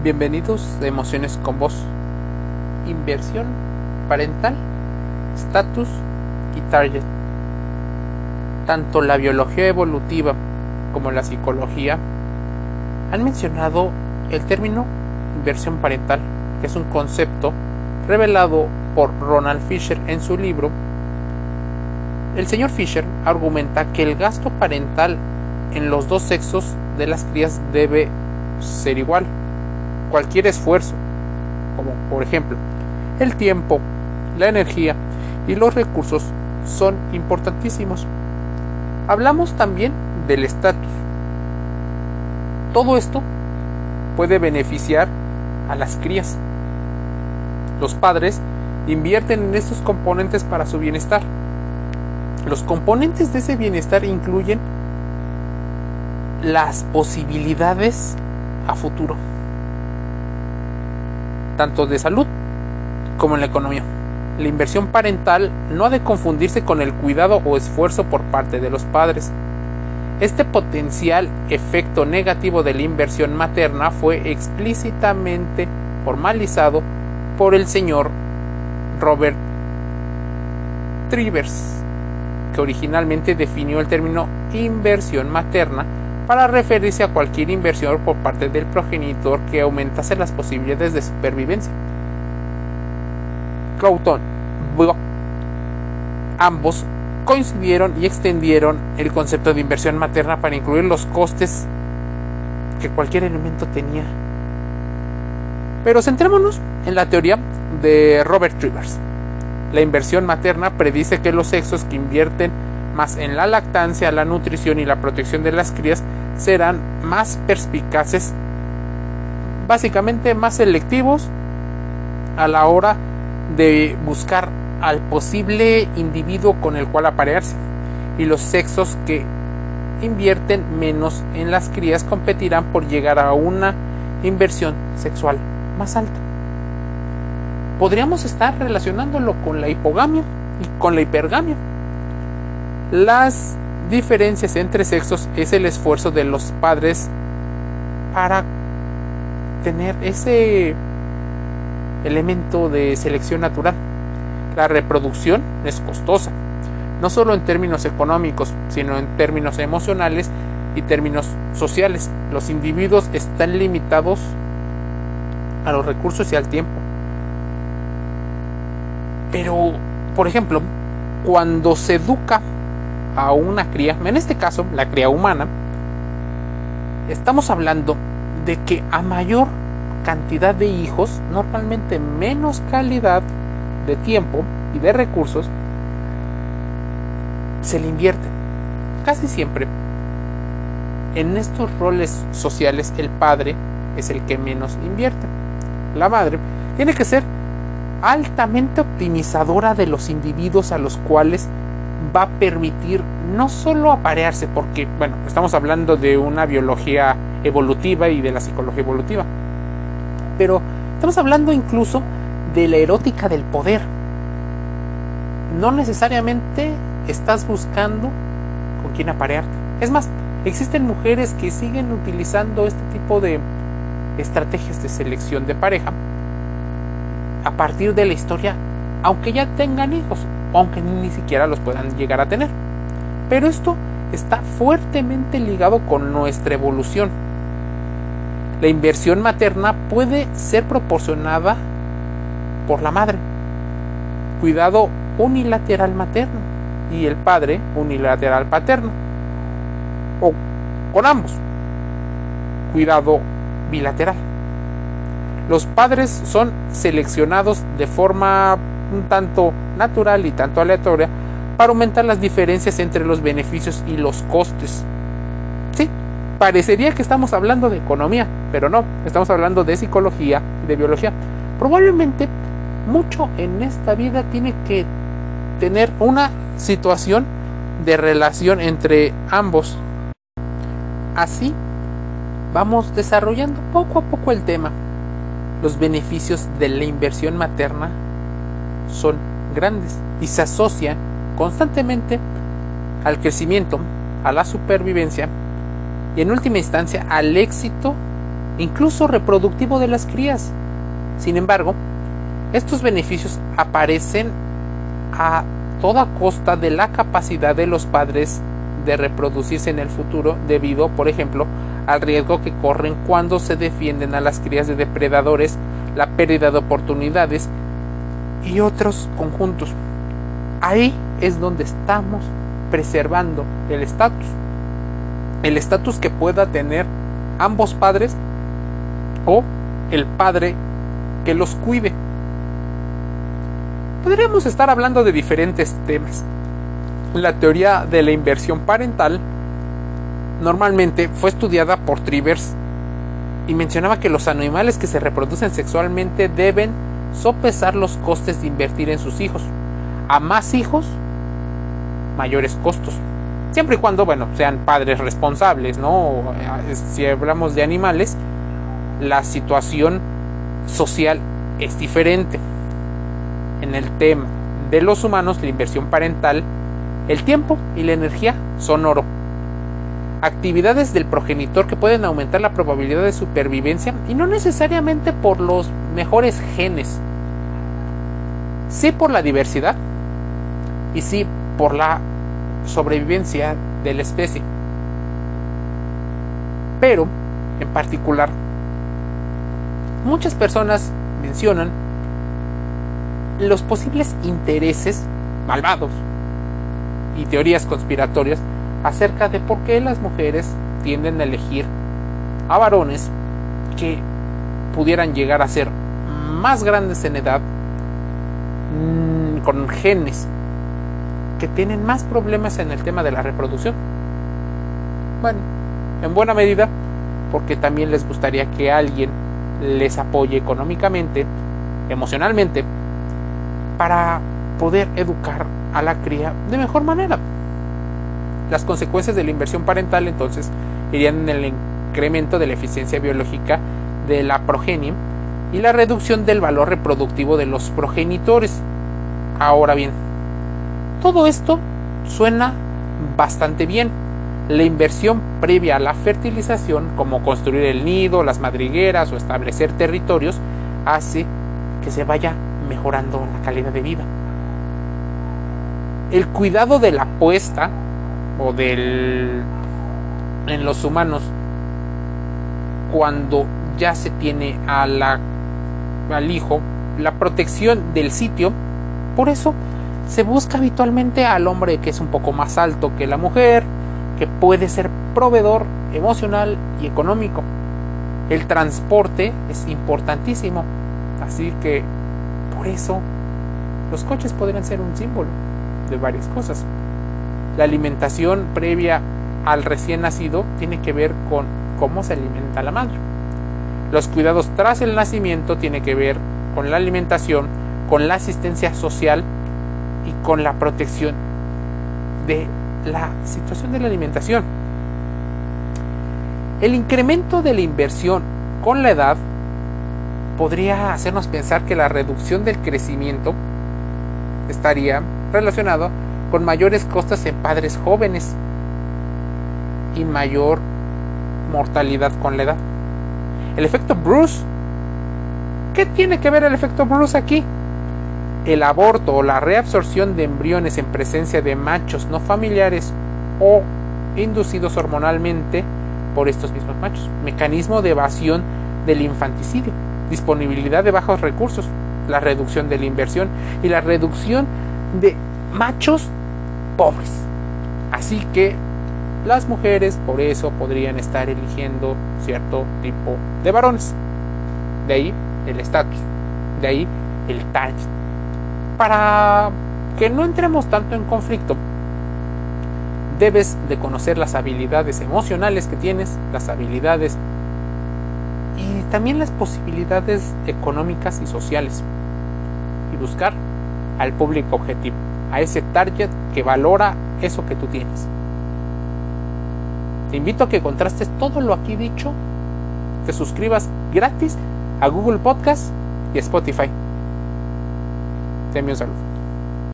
Bienvenidos a Emociones con Voz. Inversión parental, status y target. Tanto la biología evolutiva como la psicología han mencionado el término inversión parental, que es un concepto revelado por Ronald Fisher en su libro. El señor Fisher argumenta que el gasto parental en los dos sexos de las crías debe ser igual cualquier esfuerzo, como por ejemplo el tiempo, la energía y los recursos son importantísimos. Hablamos también del estatus. Todo esto puede beneficiar a las crías. Los padres invierten en estos componentes para su bienestar. Los componentes de ese bienestar incluyen las posibilidades a futuro tanto de salud como en la economía. La inversión parental no ha de confundirse con el cuidado o esfuerzo por parte de los padres. Este potencial efecto negativo de la inversión materna fue explícitamente formalizado por el señor Robert Trivers, que originalmente definió el término inversión materna para referirse a cualquier inversión por parte del progenitor que aumentase las posibilidades de supervivencia. Clouton, ambos coincidieron y extendieron el concepto de inversión materna para incluir los costes que cualquier elemento tenía. Pero centrémonos en la teoría de Robert Trivers. La inversión materna predice que los sexos que invierten más en la lactancia, la nutrición y la protección de las crías serán más perspicaces, básicamente más selectivos a la hora de buscar al posible individuo con el cual aparearse y los sexos que invierten menos en las crías competirán por llegar a una inversión sexual más alta. Podríamos estar relacionándolo con la hipogamia y con la hipergamia. Las diferencias entre sexos es el esfuerzo de los padres para tener ese elemento de selección natural. La reproducción es costosa, no solo en términos económicos, sino en términos emocionales y términos sociales. Los individuos están limitados a los recursos y al tiempo. Pero, por ejemplo, cuando se educa a una cría, en este caso la cría humana, estamos hablando de que a mayor cantidad de hijos, normalmente menos calidad de tiempo y de recursos, se le invierte. Casi siempre en estos roles sociales el padre es el que menos invierte. La madre tiene que ser altamente optimizadora de los individuos a los cuales va a permitir no solo aparearse, porque, bueno, estamos hablando de una biología evolutiva y de la psicología evolutiva, pero estamos hablando incluso de la erótica del poder. No necesariamente estás buscando con quién aparearte. Es más, existen mujeres que siguen utilizando este tipo de estrategias de selección de pareja a partir de la historia, aunque ya tengan hijos aunque ni siquiera los puedan llegar a tener. Pero esto está fuertemente ligado con nuestra evolución. La inversión materna puede ser proporcionada por la madre. Cuidado unilateral materno y el padre unilateral paterno. O con ambos. Cuidado bilateral. Los padres son seleccionados de forma un tanto natural y tanto aleatoria para aumentar las diferencias entre los beneficios y los costes. Sí, parecería que estamos hablando de economía, pero no, estamos hablando de psicología y de biología. Probablemente mucho en esta vida tiene que tener una situación de relación entre ambos. Así vamos desarrollando poco a poco el tema. Los beneficios de la inversión materna son grandes y se asocian constantemente al crecimiento, a la supervivencia y en última instancia al éxito incluso reproductivo de las crías. Sin embargo, estos beneficios aparecen a toda costa de la capacidad de los padres de reproducirse en el futuro debido, por ejemplo, al riesgo que corren cuando se defienden a las crías de depredadores, la pérdida de oportunidades y otros conjuntos. Ahí es donde estamos preservando el estatus. El estatus que pueda tener ambos padres o el padre que los cuide. Podríamos estar hablando de diferentes temas. La teoría de la inversión parental normalmente fue estudiada por Trivers y mencionaba que los animales que se reproducen sexualmente deben sopesar los costes de invertir en sus hijos. A más hijos, mayores costos. Siempre y cuando, bueno, sean padres responsables, ¿no? Si hablamos de animales, la situación social es diferente. En el tema de los humanos, la inversión parental, el tiempo y la energía son oro actividades del progenitor que pueden aumentar la probabilidad de supervivencia y no necesariamente por los mejores genes, sí por la diversidad y sí por la sobrevivencia de la especie. Pero, en particular, muchas personas mencionan los posibles intereses malvados y teorías conspiratorias acerca de por qué las mujeres tienden a elegir a varones que pudieran llegar a ser más grandes en edad, mm, con genes que tienen más problemas en el tema de la reproducción. Bueno, en buena medida porque también les gustaría que alguien les apoye económicamente, emocionalmente, para poder educar a la cría de mejor manera. Las consecuencias de la inversión parental entonces irían en el incremento de la eficiencia biológica de la progenie y la reducción del valor reproductivo de los progenitores. Ahora bien, todo esto suena bastante bien. La inversión previa a la fertilización, como construir el nido, las madrigueras o establecer territorios, hace que se vaya mejorando la calidad de vida. El cuidado de la puesta o del en los humanos cuando ya se tiene a la, al hijo la protección del sitio por eso se busca habitualmente al hombre que es un poco más alto que la mujer que puede ser proveedor emocional y económico el transporte es importantísimo así que por eso los coches podrían ser un símbolo de varias cosas la alimentación previa al recién nacido tiene que ver con cómo se alimenta la madre. Los cuidados tras el nacimiento tiene que ver con la alimentación, con la asistencia social y con la protección de la situación de la alimentación. El incremento de la inversión con la edad podría hacernos pensar que la reducción del crecimiento estaría relacionado con mayores costas en padres jóvenes y mayor mortalidad con la edad. El efecto Bruce. ¿Qué tiene que ver el efecto Bruce aquí? El aborto o la reabsorción de embriones en presencia de machos no familiares o inducidos hormonalmente por estos mismos machos. Mecanismo de evasión del infanticidio. Disponibilidad de bajos recursos. La reducción de la inversión y la reducción de machos pobres. Así que las mujeres por eso podrían estar eligiendo cierto tipo de varones. De ahí el estatus, de ahí el target. Para que no entremos tanto en conflicto, debes de conocer las habilidades emocionales que tienes, las habilidades y también las posibilidades económicas y sociales y buscar al público objetivo a ese target que valora eso que tú tienes. Te invito a que contrastes todo lo aquí dicho, te suscribas gratis a Google Podcast y Spotify. Te envío un saludo.